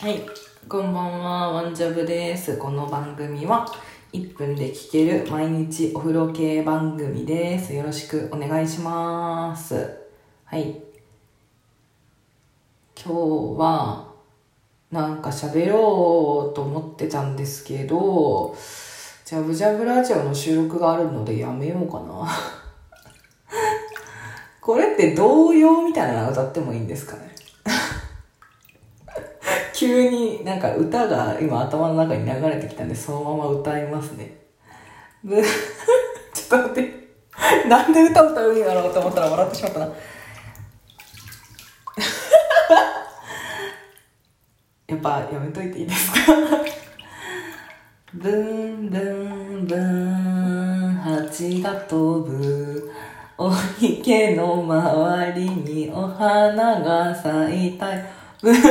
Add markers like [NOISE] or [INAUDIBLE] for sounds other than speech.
はい、こんばんは、ワンジャブです。この番組は1分で聴ける毎日お風呂系番組です。よろしくお願いします。はい。今日は、なんか喋ろうと思ってたんですけど、ジャブジャブラジオの収録があるのでやめようかな。[LAUGHS] これって童謡みたいなの歌ってもいいんですかね？急になんか歌が今頭の中に流れてきたんでそのまま歌いますね。[LAUGHS] ちょっと待って。なんで歌歌うんやろうと思ったら笑ってしまったな。[LAUGHS] やっぱやめといていいですか？ブンブンブン蜂が飛ぶお池の周りにお花が咲いたブン [LAUGHS]